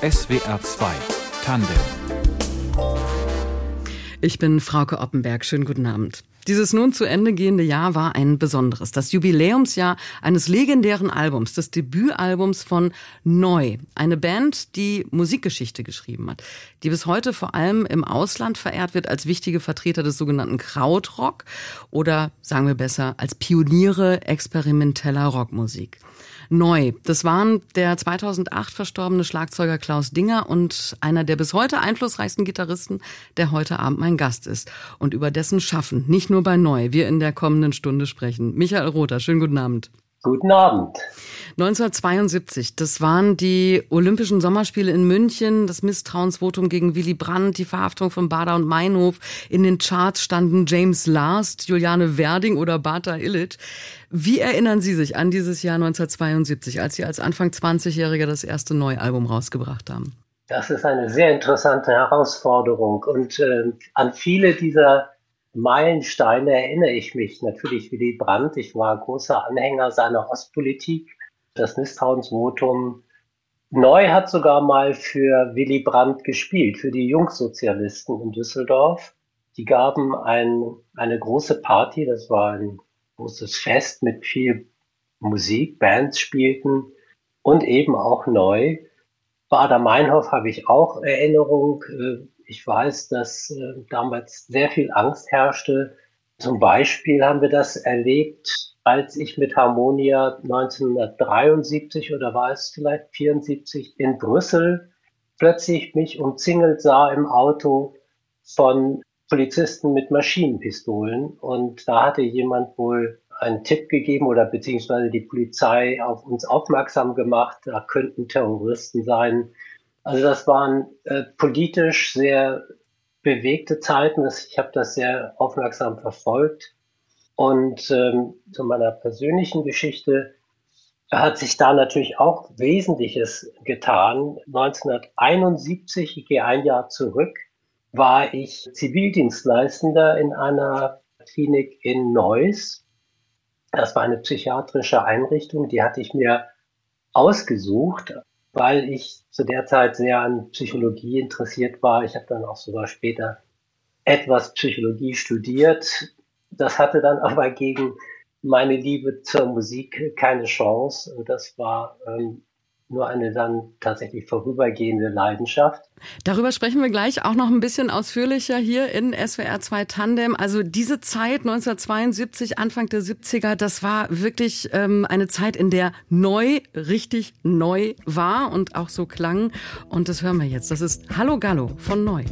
SWR 2 Tandem. Ich bin Frauke Oppenberg. Schönen guten Abend. Dieses nun zu Ende gehende Jahr war ein besonderes. Das Jubiläumsjahr eines legendären Albums, des Debütalbums von Neu. Eine Band, die Musikgeschichte geschrieben hat, die bis heute vor allem im Ausland verehrt wird als wichtige Vertreter des sogenannten Krautrock oder sagen wir besser als Pioniere experimenteller Rockmusik neu. Das waren der 2008 verstorbene Schlagzeuger Klaus Dinger und einer der bis heute einflussreichsten Gitarristen, der heute Abend mein Gast ist. Und über dessen Schaffen, nicht nur bei Neu, wir in der kommenden Stunde sprechen. Michael Rother, schönen guten Abend. Guten Abend. 1972, das waren die Olympischen Sommerspiele in München, das Misstrauensvotum gegen Willy Brandt, die Verhaftung von Bader und Meinhof. In den Charts standen James Last, Juliane Werding oder Bata Illich. Wie erinnern Sie sich an dieses Jahr 1972, als Sie als Anfang 20-Jähriger das erste Neualbum rausgebracht haben? Das ist eine sehr interessante Herausforderung und äh, an viele dieser Meilensteine erinnere ich mich. Natürlich Willy Brandt. Ich war großer Anhänger seiner Ostpolitik. Das Misstrauensvotum. Neu hat sogar mal für Willy Brandt gespielt, für die Jungsozialisten in Düsseldorf. Die gaben ein, eine große Party. Das war ein großes Fest mit viel Musik. Bands spielten und eben auch neu. Bader Meinhof habe ich auch Erinnerung. Ich weiß, dass äh, damals sehr viel Angst herrschte. Zum Beispiel haben wir das erlebt, als ich mit Harmonia 1973 oder war es vielleicht 74 in Brüssel plötzlich mich umzingelt sah im Auto von Polizisten mit Maschinenpistolen. Und da hatte jemand wohl einen Tipp gegeben oder beziehungsweise die Polizei auf uns aufmerksam gemacht, da könnten Terroristen sein. Also das waren äh, politisch sehr bewegte Zeiten. Ich habe das sehr aufmerksam verfolgt. Und ähm, zu meiner persönlichen Geschichte hat sich da natürlich auch Wesentliches getan. 1971, ich gehe ein Jahr zurück, war ich Zivildienstleistender in einer Klinik in Neuss. Das war eine psychiatrische Einrichtung, die hatte ich mir ausgesucht weil ich zu der Zeit sehr an Psychologie interessiert war. Ich habe dann auch sogar später etwas Psychologie studiert. Das hatte dann aber gegen meine Liebe zur Musik keine Chance. Und das war ähm, nur eine dann tatsächlich vorübergehende Leidenschaft. Darüber sprechen wir gleich auch noch ein bisschen ausführlicher hier in SWR 2 Tandem. Also diese Zeit 1972, Anfang der 70er, das war wirklich ähm, eine Zeit, in der neu, richtig neu war und auch so klang. Und das hören wir jetzt. Das ist Hallo Gallo von Neu.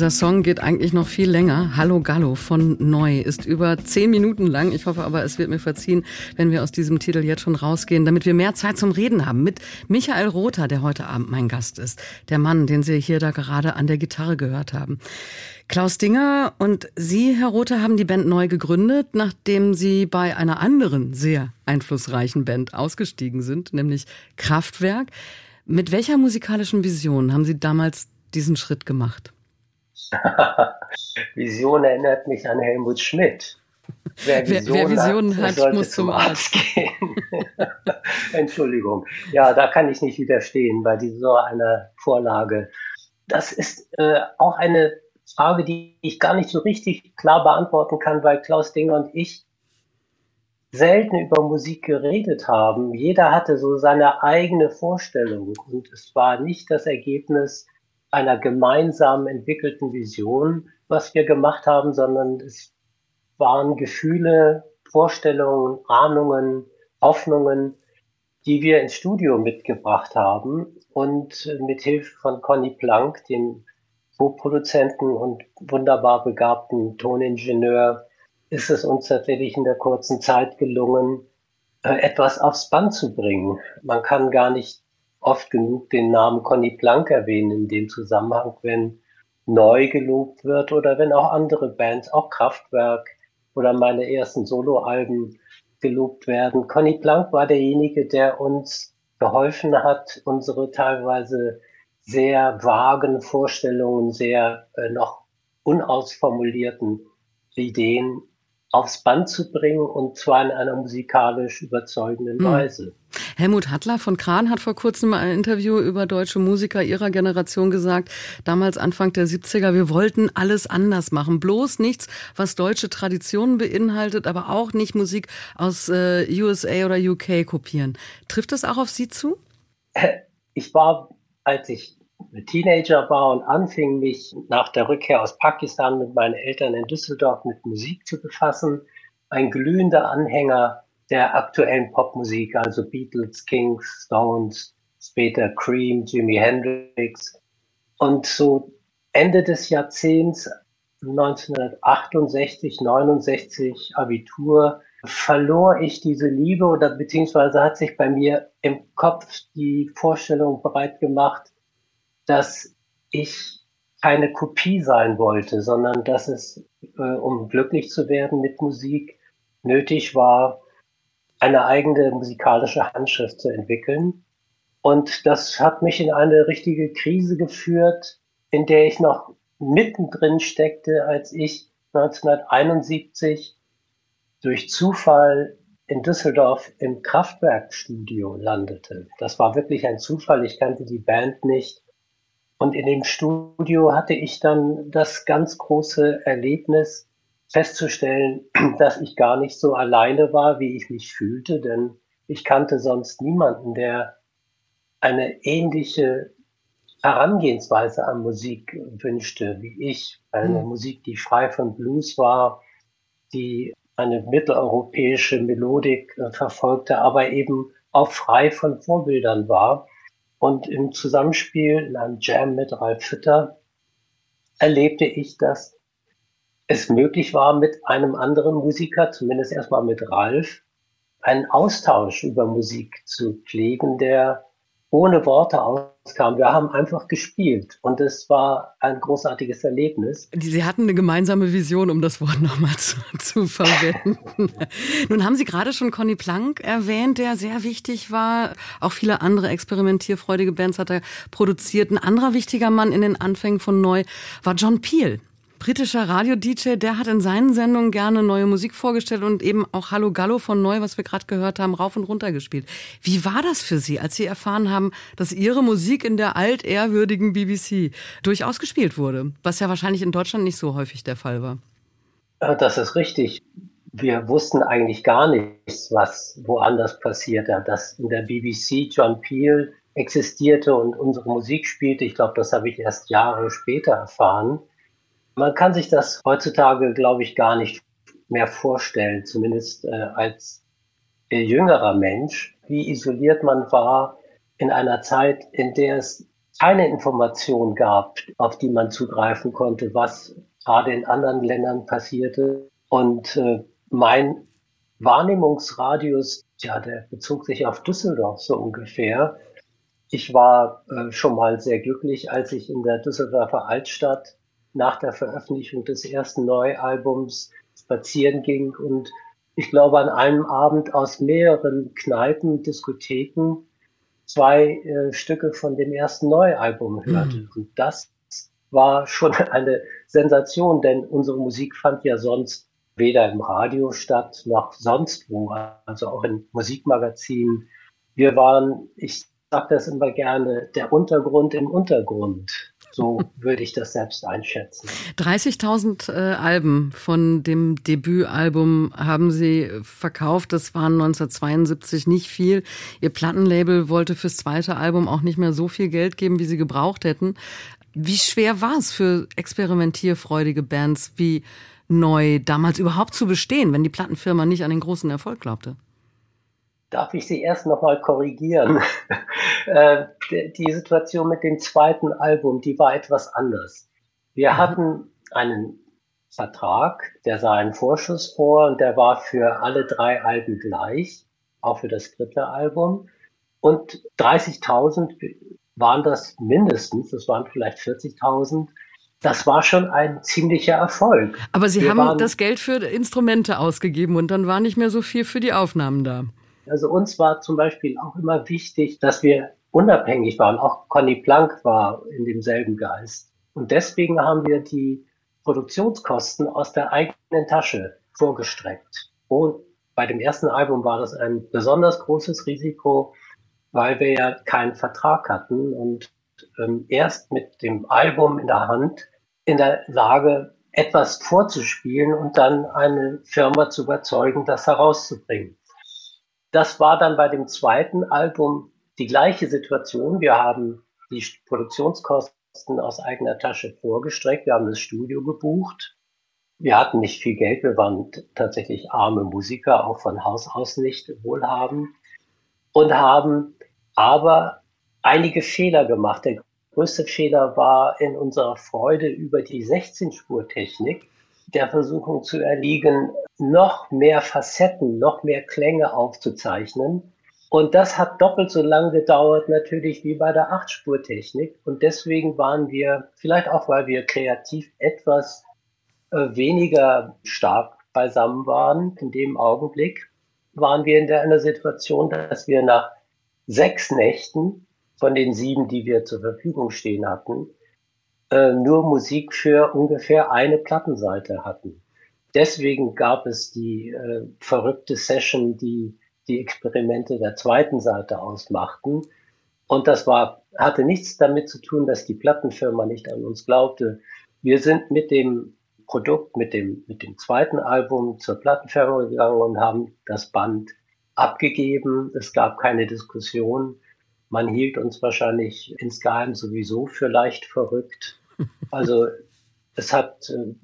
Dieser Song geht eigentlich noch viel länger. Hallo Gallo von Neu ist über zehn Minuten lang. Ich hoffe aber, es wird mir verziehen, wenn wir aus diesem Titel jetzt schon rausgehen, damit wir mehr Zeit zum Reden haben mit Michael Rother, der heute Abend mein Gast ist. Der Mann, den Sie hier da gerade an der Gitarre gehört haben. Klaus Dinger und Sie, Herr Rother, haben die Band neu gegründet, nachdem Sie bei einer anderen sehr einflussreichen Band ausgestiegen sind, nämlich Kraftwerk. Mit welcher musikalischen Vision haben Sie damals diesen Schritt gemacht? Vision erinnert mich an Helmut Schmidt. Wer Visionen, wer, wer Visionen hat, hat muss zum Arzt gehen. Entschuldigung. Ja, da kann ich nicht widerstehen bei so einer Vorlage. Das ist äh, auch eine Frage, die ich gar nicht so richtig klar beantworten kann, weil Klaus Dinger und ich selten über Musik geredet haben. Jeder hatte so seine eigene Vorstellung und es war nicht das Ergebnis einer gemeinsam entwickelten Vision, was wir gemacht haben, sondern es waren Gefühle, Vorstellungen, Ahnungen, Hoffnungen, die wir ins Studio mitgebracht haben und mit Hilfe von Conny Plank, dem Co-Produzenten und wunderbar begabten Toningenieur, ist es uns tatsächlich in der kurzen Zeit gelungen, äh, etwas aufs Band zu bringen. Man kann gar nicht oft genug den Namen Conny Plank erwähnen in dem Zusammenhang, wenn neu gelobt wird oder wenn auch andere Bands, auch Kraftwerk oder meine ersten Soloalben gelobt werden. Conny Plank war derjenige, der uns geholfen hat, unsere teilweise sehr vagen Vorstellungen, sehr äh, noch unausformulierten Ideen aufs Band zu bringen und zwar in einer musikalisch überzeugenden hm. Weise. Helmut Hattler von Kran hat vor kurzem ein Interview über deutsche Musiker ihrer Generation gesagt, damals Anfang der 70er, wir wollten alles anders machen. Bloß nichts, was deutsche Traditionen beinhaltet, aber auch nicht Musik aus äh, USA oder UK kopieren. Trifft das auch auf Sie zu? Ich war, als ich Teenager war und anfing, mich nach der Rückkehr aus Pakistan mit meinen Eltern in Düsseldorf mit Musik zu befassen, ein glühender Anhänger der aktuellen Popmusik, also Beatles, Kings, Stones, später Cream, Jimi Hendrix. Und so Ende des Jahrzehnts 1968, 69 Abitur verlor ich diese Liebe oder beziehungsweise hat sich bei mir im Kopf die Vorstellung breit gemacht, dass ich keine Kopie sein wollte, sondern dass es, äh, um glücklich zu werden mit Musik, nötig war, eine eigene musikalische Handschrift zu entwickeln. Und das hat mich in eine richtige Krise geführt, in der ich noch mittendrin steckte, als ich 1971 durch Zufall in Düsseldorf im Kraftwerkstudio landete. Das war wirklich ein Zufall. Ich kannte die Band nicht. Und in dem Studio hatte ich dann das ganz große Erlebnis festzustellen, dass ich gar nicht so alleine war, wie ich mich fühlte, denn ich kannte sonst niemanden, der eine ähnliche Herangehensweise an Musik wünschte, wie ich. Eine mhm. Musik, die frei von Blues war, die eine mitteleuropäische Melodik äh, verfolgte, aber eben auch frei von Vorbildern war. Und im Zusammenspiel in einem Jam mit Ralf Fütter erlebte ich, dass es möglich war, mit einem anderen Musiker, zumindest erstmal mit Ralf, einen Austausch über Musik zu pflegen, der ohne Worte auskam. Wir haben einfach gespielt und es war ein großartiges Erlebnis. Sie hatten eine gemeinsame Vision, um das Wort nochmal zu, zu verwenden. Nun haben Sie gerade schon Conny Plank erwähnt, der sehr wichtig war. Auch viele andere experimentierfreudige Bands hat er produziert. Ein anderer wichtiger Mann in den Anfängen von Neu war John Peel britischer Radio-DJ, der hat in seinen Sendungen gerne neue Musik vorgestellt und eben auch Hallo Gallo von Neu, was wir gerade gehört haben, rauf und runter gespielt. Wie war das für Sie, als Sie erfahren haben, dass Ihre Musik in der altehrwürdigen BBC durchaus gespielt wurde, was ja wahrscheinlich in Deutschland nicht so häufig der Fall war? Das ist richtig. Wir wussten eigentlich gar nichts, was woanders passierte, dass in der BBC John Peel existierte und unsere Musik spielte. Ich glaube, das habe ich erst Jahre später erfahren. Man kann sich das heutzutage, glaube ich, gar nicht mehr vorstellen, zumindest äh, als jüngerer Mensch, wie isoliert man war in einer Zeit, in der es keine Information gab, auf die man zugreifen konnte, was gerade in anderen Ländern passierte. Und äh, mein Wahrnehmungsradius, ja, der bezog sich auf Düsseldorf so ungefähr. Ich war äh, schon mal sehr glücklich, als ich in der Düsseldorfer Altstadt nach der Veröffentlichung des ersten Neualbums spazieren ging und ich glaube an einem Abend aus mehreren Kneipen, Diskotheken zwei äh, Stücke von dem ersten Neualbum hörte. Mhm. Und das war schon eine Sensation, denn unsere Musik fand ja sonst weder im Radio statt noch sonst wo, also auch in Musikmagazinen. Wir waren, ich sage das immer gerne, der Untergrund im Untergrund So würde ich das selbst einschätzen. 30.000 äh, Alben von dem Debütalbum haben Sie verkauft. Das waren 1972 nicht viel. Ihr Plattenlabel wollte fürs zweite Album auch nicht mehr so viel Geld geben, wie Sie gebraucht hätten. Wie schwer war es für experimentierfreudige Bands wie Neu damals überhaupt zu bestehen, wenn die Plattenfirma nicht an den großen Erfolg glaubte? Darf ich Sie erst nochmal korrigieren? Äh, die Situation mit dem zweiten Album, die war etwas anders. Wir mhm. hatten einen Vertrag, der sah einen Vorschuss vor und der war für alle drei Alben gleich, auch für das dritte Album. Und 30.000 waren das mindestens, das waren vielleicht 40.000. Das war schon ein ziemlicher Erfolg. Aber Sie Wir haben das Geld für Instrumente ausgegeben und dann war nicht mehr so viel für die Aufnahmen da. Also uns war zum Beispiel auch immer wichtig, dass wir unabhängig waren. Auch Conny Plank war in demselben Geist. Und deswegen haben wir die Produktionskosten aus der eigenen Tasche vorgestreckt. Und bei dem ersten Album war das ein besonders großes Risiko, weil wir ja keinen Vertrag hatten und ähm, erst mit dem Album in der Hand in der Lage, etwas vorzuspielen und dann eine Firma zu überzeugen, das herauszubringen. Das war dann bei dem zweiten Album die gleiche Situation. Wir haben die Produktionskosten aus eigener Tasche vorgestreckt. Wir haben das Studio gebucht. Wir hatten nicht viel Geld. Wir waren tatsächlich arme Musiker, auch von Haus aus nicht wohlhabend und haben aber einige Fehler gemacht. Der größte Fehler war in unserer Freude über die 16-Spur-Technik, der Versuchung zu erliegen, noch mehr Facetten, noch mehr Klänge aufzuzeichnen. Und das hat doppelt so lange gedauert natürlich wie bei der 8-Spur-Technik. Und deswegen waren wir, vielleicht auch weil wir kreativ etwas äh, weniger stark beisammen waren in dem Augenblick, waren wir in der, in der Situation, dass wir nach sechs Nächten von den sieben, die wir zur Verfügung stehen hatten, äh, nur Musik für ungefähr eine Plattenseite hatten. Deswegen gab es die äh, verrückte Session, die die Experimente der zweiten Seite ausmachten. Und das war, hatte nichts damit zu tun, dass die Plattenfirma nicht an uns glaubte. Wir sind mit dem Produkt, mit dem, mit dem zweiten Album zur Plattenfirma gegangen und haben das Band abgegeben. Es gab keine Diskussion. Man hielt uns wahrscheinlich insgeheim sowieso für leicht verrückt. Also es hat äh,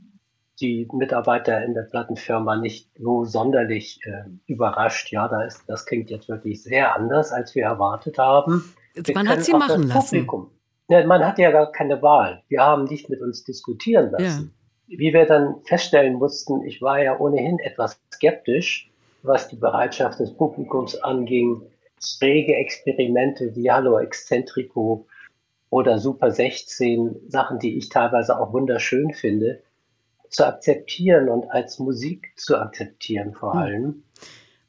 die Mitarbeiter in der Plattenfirma nicht so sonderlich äh, überrascht. Ja, da ist, das klingt jetzt wirklich sehr anders, als wir erwartet haben. Wir man hat sie machen lassen. Ja, man hat ja gar keine Wahl. Wir haben nicht mit uns diskutieren lassen. Ja. Wie wir dann feststellen mussten, ich war ja ohnehin etwas skeptisch, was die Bereitschaft des Publikums anging, schräge Experimente wie Hallo Exzentrico oder Super 16, Sachen, die ich teilweise auch wunderschön finde, zu akzeptieren und als Musik zu akzeptieren vor hm. allem.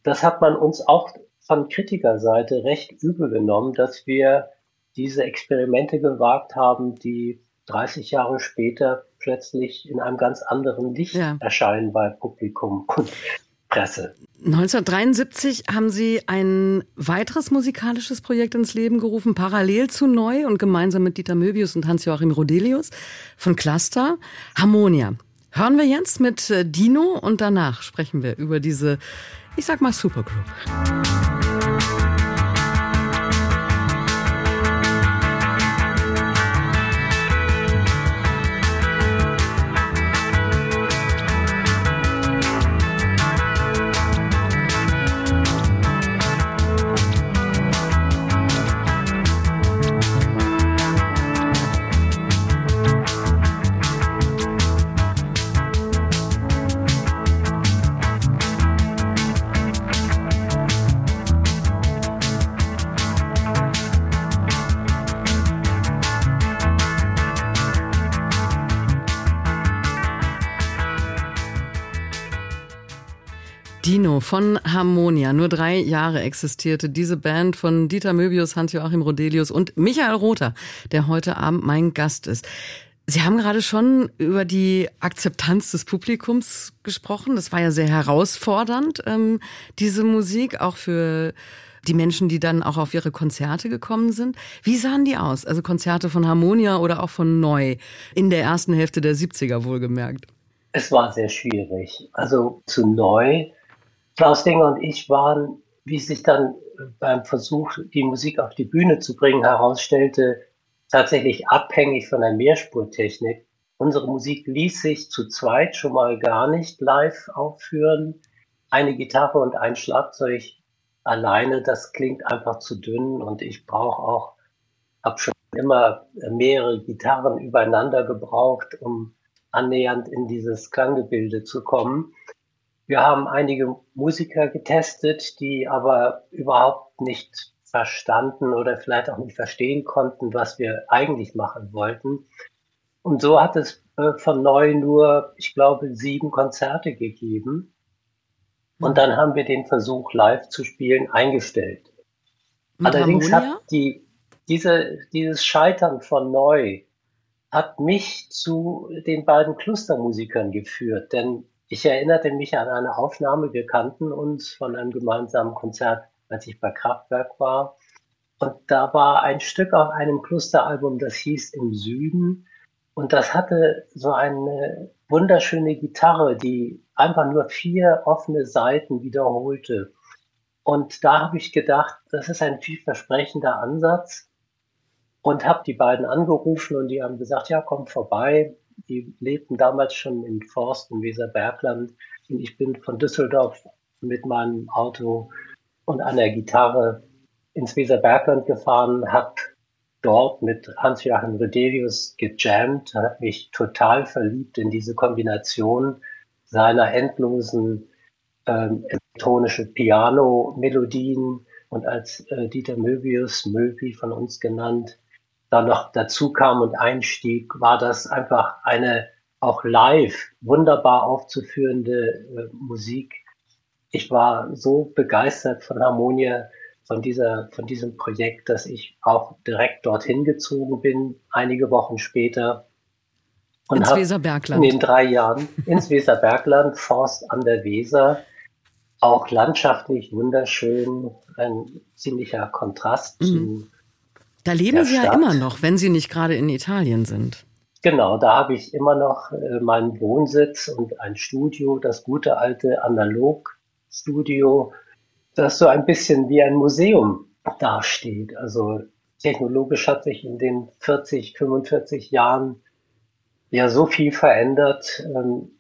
Das hat man uns auch von Kritikerseite recht übel genommen, dass wir diese Experimente gewagt haben, die 30 Jahre später plötzlich in einem ganz anderen Licht ja. erscheinen bei Publikum und Presse. 1973 haben Sie ein weiteres musikalisches Projekt ins Leben gerufen, parallel zu Neu und gemeinsam mit Dieter Möbius und Hans-Joachim Rodelius von Cluster, Harmonia. Hören wir jetzt mit äh, Dino und danach sprechen wir über diese, ich sag mal, Supergroup. Dino von Harmonia. Nur drei Jahre existierte diese Band von Dieter Möbius, Hans-Joachim Rodelius und Michael Rother, der heute Abend mein Gast ist. Sie haben gerade schon über die Akzeptanz des Publikums gesprochen. Das war ja sehr herausfordernd, ähm, diese Musik, auch für die Menschen, die dann auch auf ihre Konzerte gekommen sind. Wie sahen die aus? Also Konzerte von Harmonia oder auch von Neu in der ersten Hälfte der 70er wohlgemerkt. Es war sehr schwierig. Also zu Neu. Klaus Dinger und ich waren, wie sich dann beim Versuch, die Musik auf die Bühne zu bringen, herausstellte, tatsächlich abhängig von der Mehrspurtechnik. Unsere Musik ließ sich zu zweit schon mal gar nicht live aufführen. Eine Gitarre und ein Schlagzeug alleine, das klingt einfach zu dünn und ich brauche auch, habe schon immer mehrere Gitarren übereinander gebraucht, um annähernd in dieses Klanggebilde zu kommen. Wir haben einige Musiker getestet, die aber überhaupt nicht verstanden oder vielleicht auch nicht verstehen konnten, was wir eigentlich machen wollten. Und so hat es äh, von neu nur, ich glaube, sieben Konzerte gegeben. Und dann haben wir den Versuch, live zu spielen, eingestellt. Mit Allerdings Harmonia? hat die, diese, dieses Scheitern von neu hat mich zu den beiden Klostermusikern geführt, denn ich erinnerte mich an eine Aufnahme, wir kannten uns von einem gemeinsamen Konzert, als ich bei Kraftwerk war. Und da war ein Stück auf einem Klosteralbum, das hieß Im Süden. Und das hatte so eine wunderschöne Gitarre, die einfach nur vier offene Seiten wiederholte. Und da habe ich gedacht, das ist ein vielversprechender Ansatz und habe die beiden angerufen und die haben gesagt, ja, komm vorbei. Die lebten damals schon in Forst im Weserbergland. Und ich bin von Düsseldorf mit meinem Auto und einer Gitarre ins Weserbergland gefahren, habe dort mit Hans-Joachim Redelius gejammt, hat mich total verliebt in diese Kombination seiner endlosen ähm, elektronische Piano-Melodien und als äh, Dieter Möbius, Möbi von uns genannt, da noch dazu kam und einstieg, war das einfach eine auch live wunderbar aufzuführende äh, Musik. Ich war so begeistert von Harmonia, von dieser, von diesem Projekt, dass ich auch direkt dorthin gezogen bin, einige Wochen später. Und ins Weserbergland. In den drei Jahren ins Weserbergland, Forst an der Weser, auch landschaftlich wunderschön, ein ziemlicher Kontrast mhm. zu da leben Sie Stadt. ja immer noch, wenn Sie nicht gerade in Italien sind. Genau, da habe ich immer noch äh, meinen Wohnsitz und ein Studio, das gute alte Analogstudio, das so ein bisschen wie ein Museum dasteht. Also technologisch hat sich in den 40, 45 Jahren ja so viel verändert, ähm,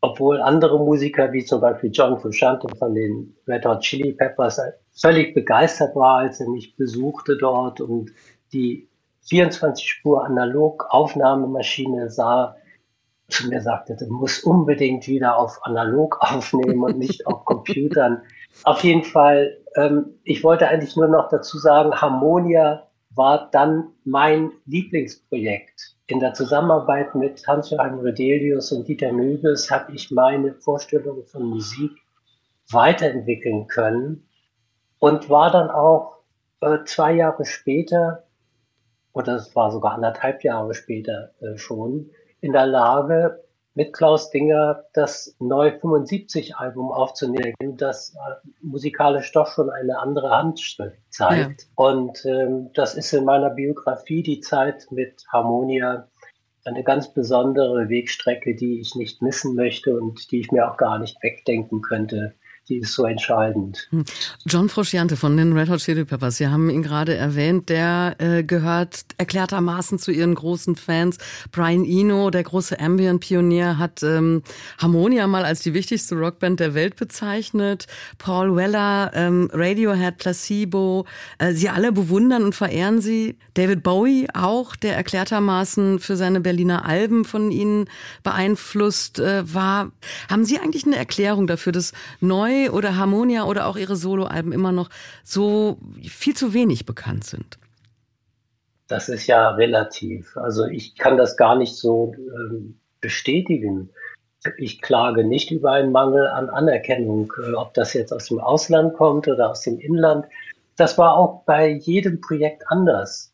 obwohl andere Musiker wie zum Beispiel John Frusciante von den Red Hot Chili Peppers völlig begeistert war, als er mich besuchte dort und die 24 Spur analog Aufnahmemaschine sah, zu mir sagte, du musst unbedingt wieder auf analog aufnehmen und nicht auf Computern. Auf jeden Fall, ähm, ich wollte eigentlich nur noch dazu sagen, Harmonia war dann mein Lieblingsprojekt. In der Zusammenarbeit mit Hans-Joachim Redelius und Dieter Möbes habe ich meine Vorstellung von Musik weiterentwickeln können und war dann auch äh, zwei Jahre später, oder es war sogar anderthalb Jahre später äh, schon, in der Lage, mit Klaus Dinger das Neu 75 Album aufzunehmen, das äh, musikalisch doch schon eine andere Handschrift zeigt. Ja. Und ähm, das ist in meiner Biografie die Zeit mit Harmonia eine ganz besondere Wegstrecke, die ich nicht missen möchte und die ich mir auch gar nicht wegdenken könnte die ist so entscheidend. Hm. John Frusciante von den Red Hot Chili Peppers, Sie haben ihn gerade erwähnt, der äh, gehört erklärtermaßen zu Ihren großen Fans. Brian Eno, der große Ambient-Pionier, hat ähm, Harmonia mal als die wichtigste Rockband der Welt bezeichnet. Paul Weller, ähm, Radiohead, Placebo, äh, Sie alle bewundern und verehren Sie. David Bowie auch, der erklärtermaßen für seine Berliner Alben von Ihnen beeinflusst äh, war. Haben Sie eigentlich eine Erklärung dafür, dass neu oder Harmonia oder auch ihre Soloalben immer noch so viel zu wenig bekannt sind? Das ist ja relativ. Also ich kann das gar nicht so ähm, bestätigen. Ich klage nicht über einen Mangel an Anerkennung, äh, ob das jetzt aus dem Ausland kommt oder aus dem Inland. Das war auch bei jedem Projekt anders.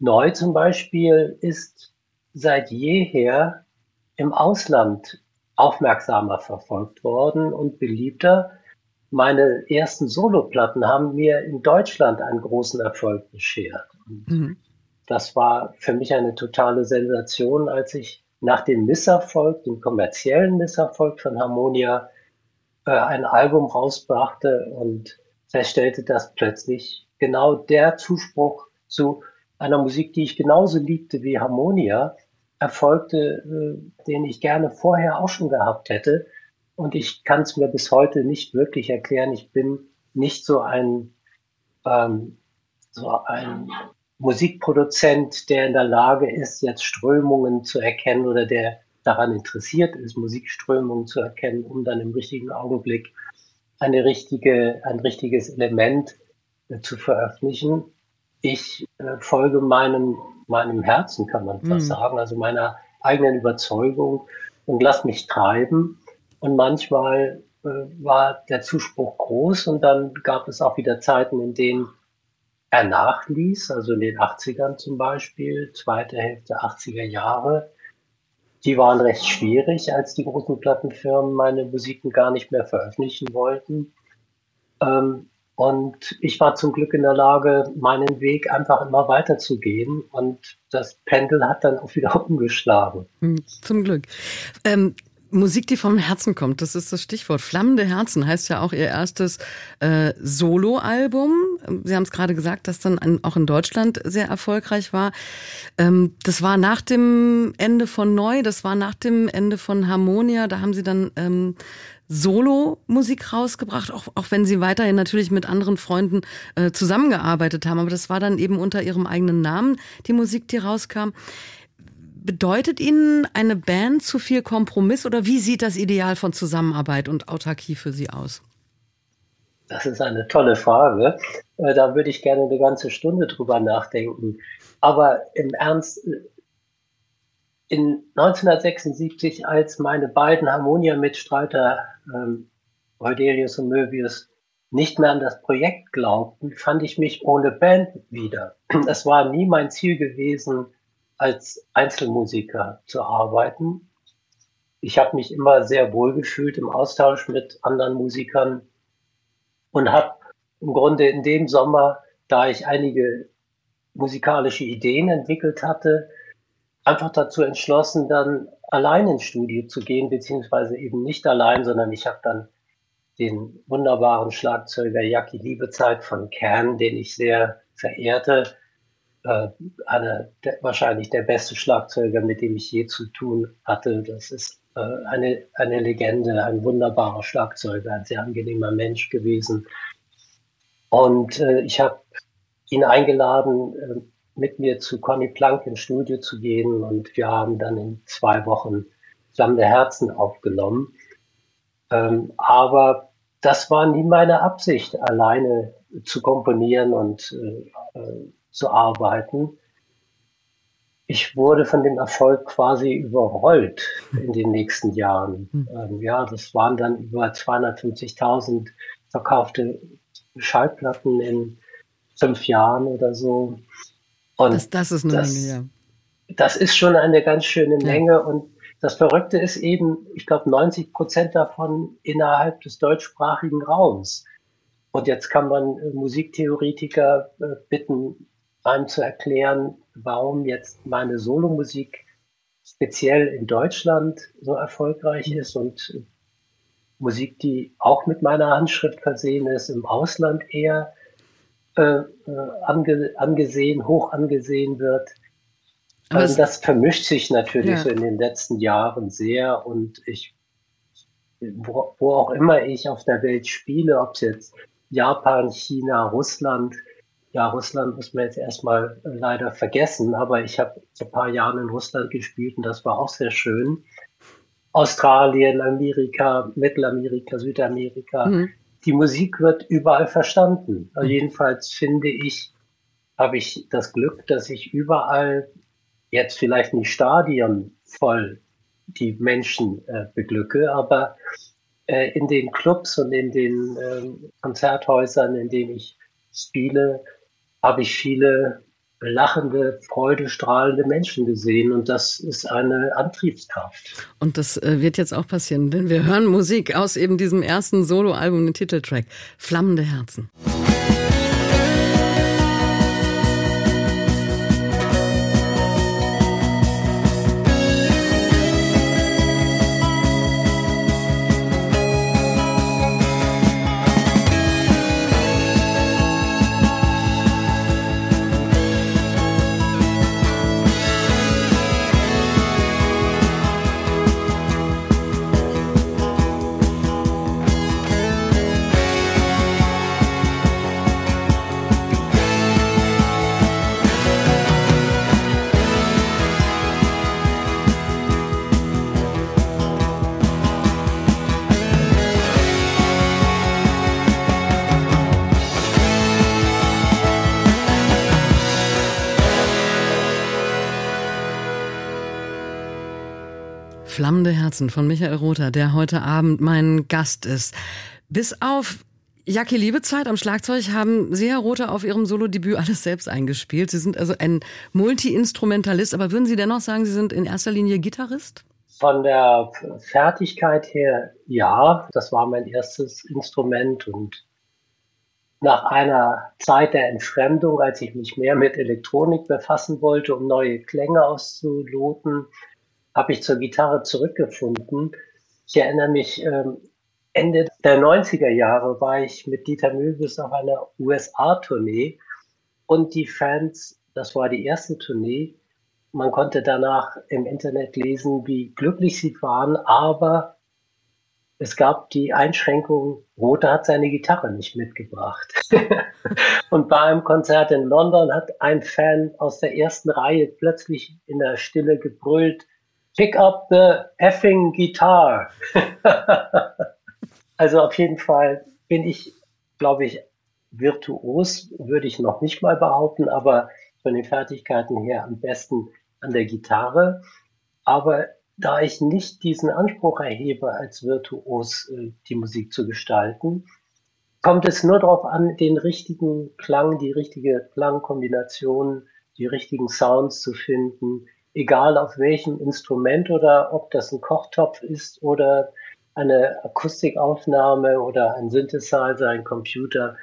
Neu zum Beispiel ist seit jeher im Ausland aufmerksamer verfolgt worden und beliebter. Meine ersten Soloplatten haben mir in Deutschland einen großen Erfolg beschert. Mhm. Das war für mich eine totale Sensation, als ich nach dem Misserfolg, dem kommerziellen Misserfolg von Harmonia, äh, ein Album rausbrachte und feststellte, dass plötzlich genau der Zuspruch zu einer Musik, die ich genauso liebte wie Harmonia, erfolgte, äh, den ich gerne vorher auch schon gehabt hätte. Und ich kann es mir bis heute nicht wirklich erklären. Ich bin nicht so ein, ähm, so ein Musikproduzent, der in der Lage ist, jetzt Strömungen zu erkennen oder der daran interessiert ist, Musikströmungen zu erkennen, um dann im richtigen Augenblick eine richtige, ein richtiges Element äh, zu veröffentlichen. Ich äh, folge meinem, meinem Herzen, kann man fast mhm. sagen, also meiner eigenen Überzeugung und lass mich treiben. Und manchmal äh, war der Zuspruch groß und dann gab es auch wieder Zeiten, in denen er nachließ, also in den 80ern zum Beispiel, zweite Hälfte 80er Jahre. Die waren recht schwierig, als die großen Plattenfirmen meine Musiken gar nicht mehr veröffentlichen wollten. Ähm, und ich war zum Glück in der Lage, meinen Weg einfach immer weiterzugehen. Und das Pendel hat dann auch wieder umgeschlagen. Hm, zum Glück. Ähm, Musik, die vom Herzen kommt, das ist das Stichwort. Flammende Herzen heißt ja auch ihr erstes äh, Soloalbum. Sie haben es gerade gesagt, das dann an, auch in Deutschland sehr erfolgreich war. Ähm, das war nach dem Ende von Neu, das war nach dem Ende von Harmonia. Da haben Sie dann ähm, Solo-Musik rausgebracht, auch, auch wenn Sie weiterhin natürlich mit anderen Freunden äh, zusammengearbeitet haben. Aber das war dann eben unter Ihrem eigenen Namen, die Musik, die rauskam. Bedeutet Ihnen eine Band zu viel Kompromiss oder wie sieht das Ideal von Zusammenarbeit und Autarkie für Sie aus? Das ist eine tolle Frage. Äh, da würde ich gerne eine ganze Stunde drüber nachdenken. Aber im Ernst, äh, in 1976, als meine beiden Harmonia-Mitstreiter ähm, Eudelius und Möbius nicht mehr an das Projekt glaubten, fand ich mich ohne Band wieder. Es war nie mein Ziel gewesen, als Einzelmusiker zu arbeiten. Ich habe mich immer sehr wohl gefühlt im Austausch mit anderen Musikern und habe im Grunde in dem Sommer, da ich einige musikalische Ideen entwickelt hatte, einfach dazu entschlossen, dann allein ins Studio zu gehen, beziehungsweise eben nicht allein, sondern ich habe dann den wunderbaren Schlagzeuger Jackie Liebezeit von Kern, den ich sehr verehrte, äh, einer der, wahrscheinlich der beste Schlagzeuger, mit dem ich je zu tun hatte. Das ist äh, eine, eine Legende, ein wunderbarer Schlagzeuger, ein sehr angenehmer Mensch gewesen. Und äh, ich habe ihn eingeladen, äh, mit mir zu Conny Plank ins Studio zu gehen und wir haben dann in zwei Wochen Flammende Herzen aufgenommen. Ähm, aber das war nie meine Absicht, alleine zu komponieren und äh, äh zu arbeiten. Ich wurde von dem Erfolg quasi überrollt in den nächsten Jahren. Hm. Ähm, ja, das waren dann über 250.000 verkaufte Schallplatten in fünf Jahren oder so. Und das, das ist eine das, Menge, ja. Das ist schon eine ganz schöne Menge ja. und das Verrückte ist eben, ich glaube, 90 Prozent davon innerhalb des deutschsprachigen Raums. Und jetzt kann man äh, Musiktheoretiker äh, bitten, einem zu erklären, warum jetzt meine Solomusik speziell in Deutschland so erfolgreich ist und Musik, die auch mit meiner Handschrift versehen ist, im Ausland eher äh, äh ange, angesehen, hoch angesehen wird. Also das vermischt sich natürlich ja. so in den letzten Jahren sehr und ich, wo, wo auch immer ich auf der Welt spiele, ob es jetzt Japan, China, Russland, ja, Russland muss man jetzt erstmal äh, leider vergessen, aber ich habe vor ein paar Jahren in Russland gespielt und das war auch sehr schön. Australien, Amerika, Mittelamerika, Südamerika. Mhm. Die Musik wird überall verstanden. Also jedenfalls finde ich, habe ich das Glück, dass ich überall jetzt vielleicht nicht Stadien voll die Menschen äh, beglücke, aber äh, in den Clubs und in den äh, Konzerthäusern, in denen ich spiele, habe ich viele lachende, freudestrahlende Menschen gesehen und das ist eine Antriebskraft. Und das äh, wird jetzt auch passieren, denn wir hören Musik aus eben diesem ersten Soloalbum, den Titeltrack Flammende Herzen. Flammende Herzen von Michael Rother, der heute Abend mein Gast ist. Bis auf Jackie Liebezeit am Schlagzeug haben Sie, Herr Rother, auf Ihrem Solodebüt alles selbst eingespielt. Sie sind also ein Multi-Instrumentalist, aber würden Sie dennoch sagen, Sie sind in erster Linie Gitarrist? Von der Fertigkeit her, ja. Das war mein erstes Instrument und nach einer Zeit der Entfremdung, als ich mich mehr mit Elektronik befassen wollte, um neue Klänge auszuloten, habe ich zur Gitarre zurückgefunden. Ich erinnere mich, ähm, Ende der 90er Jahre war ich mit Dieter Mühlbüs auf einer USA-Tournee und die Fans, das war die erste Tournee, man konnte danach im Internet lesen, wie glücklich sie waren, aber es gab die Einschränkung, Rote hat seine Gitarre nicht mitgebracht. und bei einem Konzert in London hat ein Fan aus der ersten Reihe plötzlich in der Stille gebrüllt, pick up the effing guitar. also auf jeden Fall bin ich, glaube ich, virtuos, würde ich noch nicht mal behaupten, aber von den Fertigkeiten her am besten an der Gitarre. Aber da ich nicht diesen Anspruch erhebe, als virtuos äh, die Musik zu gestalten, kommt es nur darauf an, den richtigen Klang, die richtige Klangkombination, die richtigen Sounds zu finden, egal auf welchem Instrument oder ob das ein Kochtopf ist oder eine Akustikaufnahme oder ein Synthesizer, ein Computer.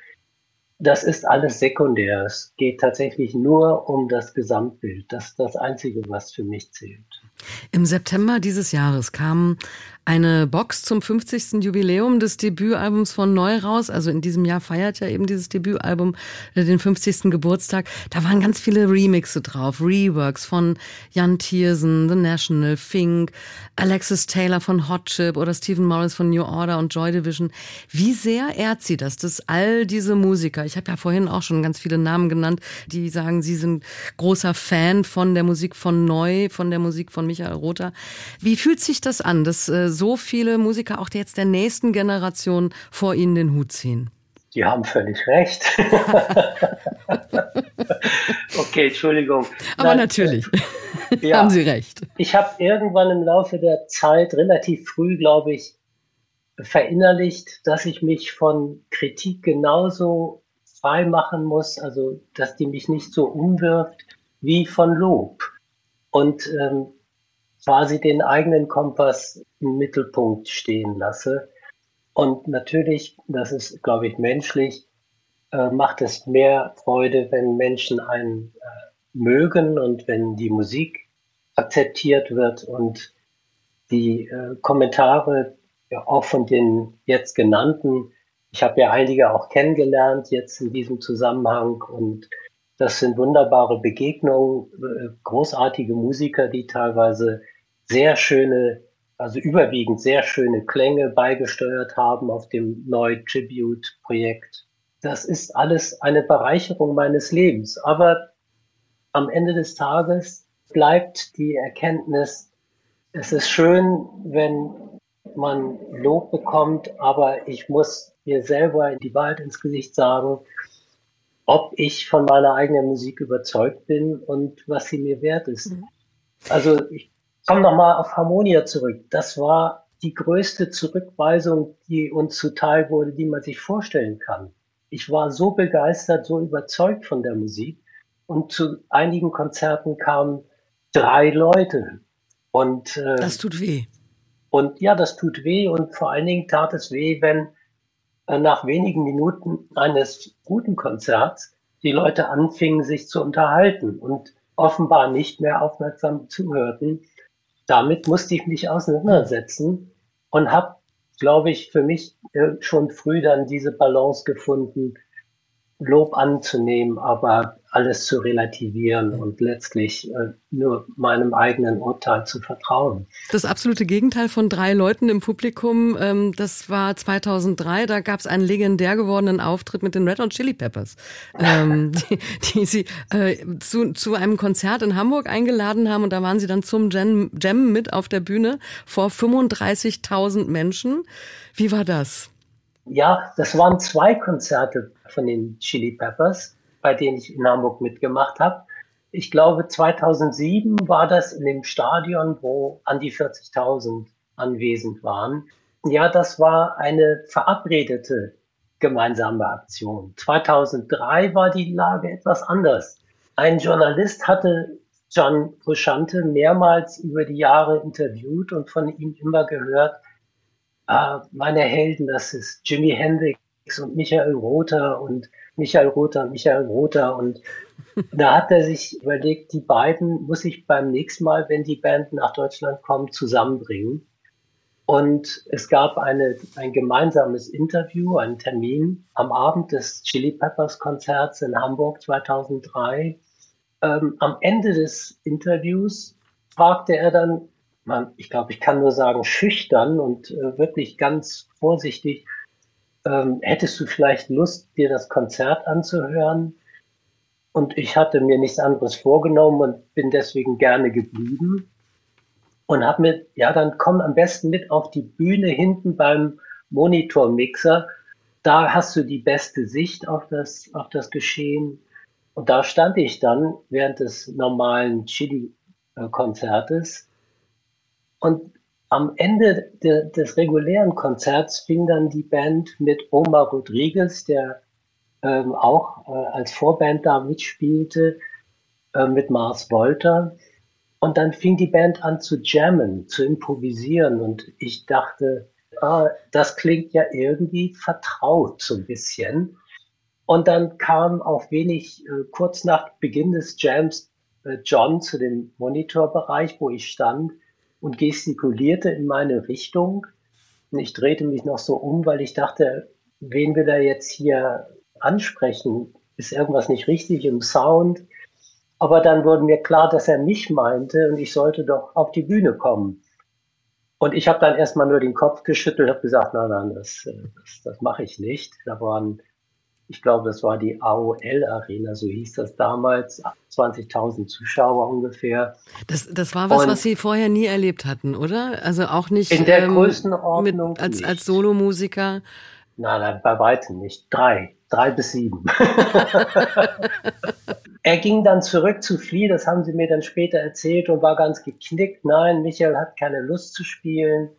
Das ist alles sekundär. Es geht tatsächlich nur um das Gesamtbild. Das ist das Einzige, was für mich zählt. Im September dieses Jahres kam eine Box zum 50. Jubiläum des Debütalbums von Neu raus. Also in diesem Jahr feiert ja eben dieses Debütalbum äh, den 50. Geburtstag. Da waren ganz viele Remixe drauf, Reworks von Jan Thiersen, The National, Fink, Alexis Taylor von Hot Chip oder Stephen Morris von New Order und Joy Division. Wie sehr ehrt sie das, dass all diese Musiker, ich habe ja vorhin auch schon ganz viele Namen genannt, die sagen, sie sind großer Fan von der Musik von Neu, von der Musik von Michael Rother. Wie fühlt sich das an, dass äh, so viele Musiker auch jetzt der nächsten Generation vor Ihnen den Hut ziehen? Die haben völlig recht. okay, Entschuldigung. Aber Nein, natürlich äh, ja, haben Sie recht. Ich habe irgendwann im Laufe der Zeit, relativ früh, glaube ich, verinnerlicht, dass ich mich von Kritik genauso frei machen muss, also dass die mich nicht so umwirft wie von Lob. Und ähm, quasi den eigenen Kompass im Mittelpunkt stehen lasse. Und natürlich, das ist, glaube ich, menschlich, äh, macht es mehr Freude, wenn Menschen einen äh, mögen und wenn die Musik akzeptiert wird und die äh, Kommentare ja, auch von den jetzt genannten, ich habe ja einige auch kennengelernt jetzt in diesem Zusammenhang und das sind wunderbare Begegnungen, äh, großartige Musiker, die teilweise sehr schöne, also überwiegend sehr schöne Klänge beigesteuert haben auf dem Neu Tribute Projekt. Das ist alles eine Bereicherung meines Lebens. Aber am Ende des Tages bleibt die Erkenntnis, es ist schön, wenn man Lob bekommt, aber ich muss mir selber die Wahrheit ins Gesicht sagen, ob ich von meiner eigenen Musik überzeugt bin und was sie mir wert ist. Mhm. Also ich komme nochmal auf Harmonia zurück. Das war die größte Zurückweisung, die uns zuteil wurde, die man sich vorstellen kann. Ich war so begeistert, so überzeugt von der Musik, und zu einigen Konzerten kamen drei Leute. Und, äh, das tut weh. Und ja, das tut weh und vor allen Dingen tat es weh, wenn äh, nach wenigen Minuten eines guten Konzerts die Leute anfingen, sich zu unterhalten und offenbar nicht mehr aufmerksam zuhörten. Damit musste ich mich auseinandersetzen und habe, glaube ich, für mich äh, schon früh dann diese Balance gefunden, Lob anzunehmen, aber alles zu relativieren und letztlich äh, nur meinem eigenen Urteil zu vertrauen. Das absolute Gegenteil von drei Leuten im Publikum, ähm, das war 2003, da gab es einen legendär gewordenen Auftritt mit den Red Hot Chili Peppers, ähm, die, die sie äh, zu, zu einem Konzert in Hamburg eingeladen haben und da waren sie dann zum Jam, Jam mit auf der Bühne vor 35.000 Menschen. Wie war das? Ja, das waren zwei Konzerte von den Chili Peppers, bei denen ich in Hamburg mitgemacht habe. Ich glaube, 2007 war das in dem Stadion, wo an die 40.000 anwesend waren. Ja, das war eine verabredete gemeinsame Aktion. 2003 war die Lage etwas anders. Ein Journalist hatte John Frusciante mehrmals über die Jahre interviewt und von ihm immer gehört, äh, meine Helden, das ist Jimi Hendrix und Michael Rother und Michael Rother, Michael Rother und da hat er sich überlegt, die beiden muss ich beim nächsten Mal, wenn die Band nach Deutschland kommt, zusammenbringen. Und es gab eine, ein gemeinsames Interview, einen Termin am Abend des Chili Peppers Konzerts in Hamburg 2003. Ähm, am Ende des Interviews fragte er dann, man, ich glaube, ich kann nur sagen, schüchtern und äh, wirklich ganz vorsichtig, ähm, hättest du vielleicht Lust, dir das Konzert anzuhören? Und ich hatte mir nichts anderes vorgenommen und bin deswegen gerne geblieben und habe mir, ja, dann komm am besten mit auf die Bühne hinten beim Monitormixer. Da hast du die beste Sicht auf das, auf das Geschehen. Und da stand ich dann während des normalen Chili-Konzertes und am Ende de, des regulären Konzerts fing dann die Band mit Omar Rodriguez, der ähm, auch äh, als Vorband da mitspielte, äh, mit Mars Volta. Und dann fing die Band an zu jammen, zu improvisieren. Und ich dachte, ah, das klingt ja irgendwie vertraut so ein bisschen. Und dann kam auch wenig, äh, kurz nach Beginn des Jams, äh, John zu dem Monitorbereich, wo ich stand und gestikulierte in meine Richtung. Und ich drehte mich noch so um, weil ich dachte, wen wir da jetzt hier ansprechen? Ist irgendwas nicht richtig im Sound? Aber dann wurde mir klar, dass er mich meinte und ich sollte doch auf die Bühne kommen. Und ich habe dann erstmal nur den Kopf geschüttelt, habe gesagt, nein, nein, das, das, das mache ich nicht. Da waren ich glaube, das war die AOL Arena, so hieß das damals, 20.000 Zuschauer ungefähr. Das, das war was, Und was Sie vorher nie erlebt hatten, oder? Also auch nicht in der ähm, Größenordnung mit, als, als Solomusiker? Nein, nein, bei weitem nicht. Drei, drei bis sieben. er ging dann zurück zu Flea, das haben sie mir dann später erzählt und war ganz geknickt. Nein, Michael hat keine Lust zu spielen.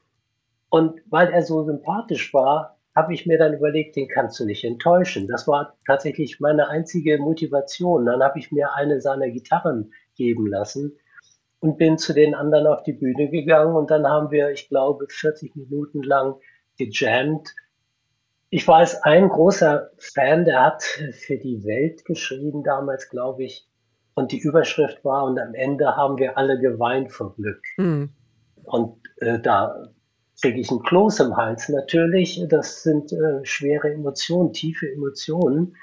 Und weil er so sympathisch war, habe ich mir dann überlegt, den kannst du nicht enttäuschen. Das war tatsächlich meine einzige Motivation. Dann habe ich mir eine seiner Gitarren geben lassen und bin zu den anderen auf die Bühne gegangen und dann haben wir, ich glaube, 40 Minuten lang gejammt. Ich war als ein großer Fan, der hat für die Welt geschrieben damals, glaube ich. Und die Überschrift war, und am Ende haben wir alle geweint vor Glück. Mhm. Und äh, da kriege ich einen Kloß im Hals natürlich. Das sind äh, schwere Emotionen, tiefe Emotionen.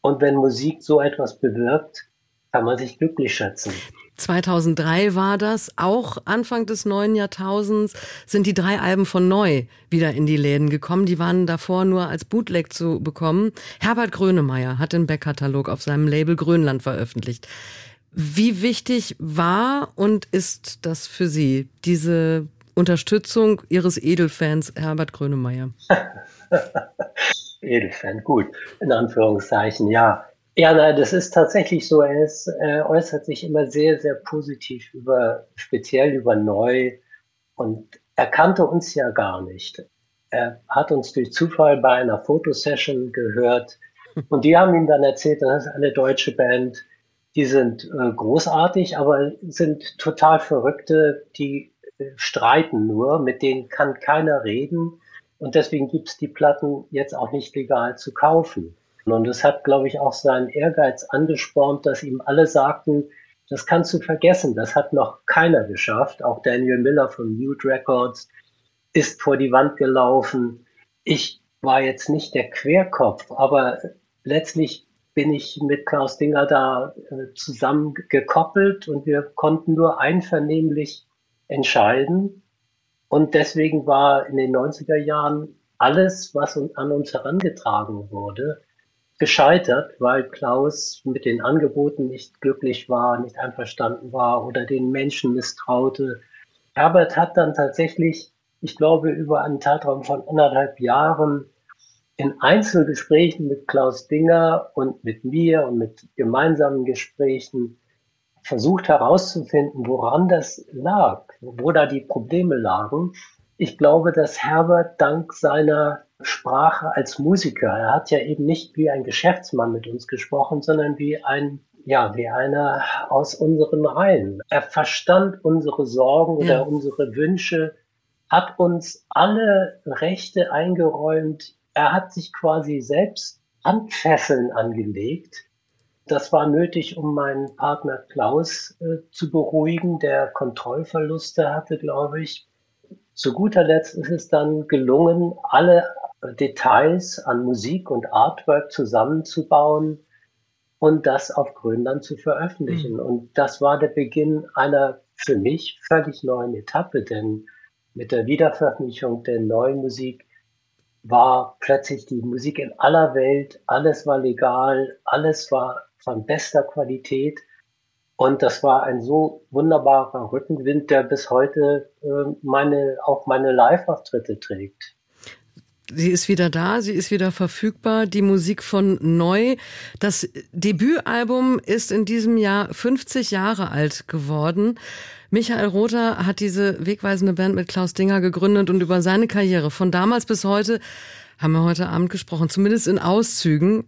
Und wenn Musik so etwas bewirkt, kann man sich glücklich schätzen. 2003 war das. Auch Anfang des neuen Jahrtausends sind die drei Alben von Neu wieder in die Läden gekommen. Die waren davor nur als Bootleg zu bekommen. Herbert Grönemeyer hat den Backkatalog auf seinem Label Grönland veröffentlicht. Wie wichtig war und ist das für Sie, diese Unterstützung Ihres Edelfans Herbert Grönemeyer? Edelfan, gut, in Anführungszeichen, ja. Ja, nein, das ist tatsächlich so. Er, ist, er äußert sich immer sehr, sehr positiv über, speziell über Neu. Und er kannte uns ja gar nicht. Er hat uns durch Zufall bei einer Fotosession gehört. Und die haben ihm dann erzählt, das ist eine deutsche Band, die sind äh, großartig, aber sind total Verrückte, die äh, streiten nur, mit denen kann keiner reden. Und deswegen gibt's die Platten jetzt auch nicht legal zu kaufen. Und das hat, glaube ich, auch seinen Ehrgeiz angespornt, dass ihm alle sagten, das kannst du vergessen, das hat noch keiner geschafft. Auch Daniel Miller von Mute Records ist vor die Wand gelaufen. Ich war jetzt nicht der Querkopf, aber letztlich bin ich mit Klaus Dinger da äh, zusammen gekoppelt und wir konnten nur einvernehmlich entscheiden. Und deswegen war in den 90er Jahren alles, was an uns herangetragen wurde, gescheitert, weil Klaus mit den Angeboten nicht glücklich war, nicht einverstanden war oder den Menschen misstraute. Herbert hat dann tatsächlich, ich glaube, über einen Zeitraum von anderthalb Jahren in Einzelgesprächen mit Klaus Dinger und mit mir und mit gemeinsamen Gesprächen versucht herauszufinden, woran das lag, wo da die Probleme lagen. Ich glaube, dass Herbert dank seiner Sprache als Musiker, er hat ja eben nicht wie ein Geschäftsmann mit uns gesprochen, sondern wie ein ja, wie einer aus unseren Reihen. Er verstand unsere Sorgen oder ja. unsere Wünsche, hat uns alle Rechte eingeräumt. Er hat sich quasi selbst Handfesseln angelegt. Das war nötig, um meinen Partner Klaus äh, zu beruhigen, der Kontrollverluste hatte, glaube ich. Zu guter Letzt ist es dann gelungen, alle Details an Musik und Artwork zusammenzubauen und das auf Grönland zu veröffentlichen. Mhm. Und das war der Beginn einer für mich völlig neuen Etappe, denn mit der Wiederveröffentlichung der neuen Musik war plötzlich die Musik in aller Welt, alles war legal, alles war von bester Qualität und das war ein so wunderbarer Rückenwind, der bis heute äh, meine, auch meine Live-Auftritte trägt. Sie ist wieder da, sie ist wieder verfügbar. Die Musik von Neu. Das Debütalbum ist in diesem Jahr 50 Jahre alt geworden. Michael Rother hat diese wegweisende Band mit Klaus Dinger gegründet und über seine Karriere von damals bis heute haben wir heute Abend gesprochen, zumindest in Auszügen.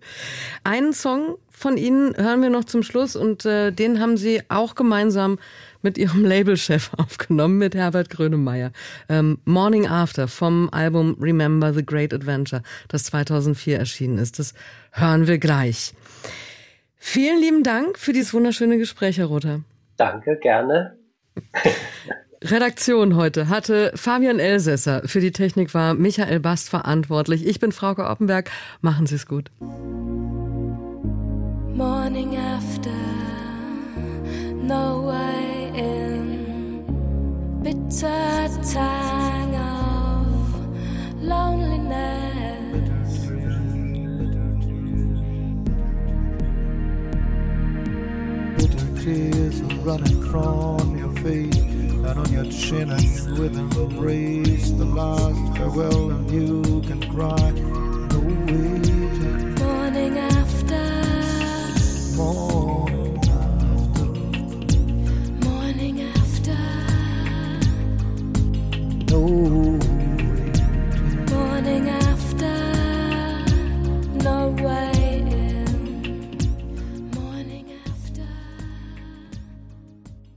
Einen Song von Ihnen hören wir noch zum Schluss und äh, den haben Sie auch gemeinsam mit Ihrem Labelchef aufgenommen, mit Herbert Grönemeyer. Ähm, Morning After vom Album Remember the Great Adventure, das 2004 erschienen ist. Das hören wir gleich. Vielen lieben Dank für dieses wunderschöne Gespräch, Herr Rother. Danke, gerne. Redaktion heute hatte Fabian Elsässer. Für die Technik war Michael Bast verantwortlich. Ich bin Frauke Oppenberg. Machen Sie es gut. Morning after, no way in, bitter tang of loneliness. Bitter tears are running from your face. And on your chin and with embrace the last farewell and you can cry. No waiting morning after. Morning after. Morning after. No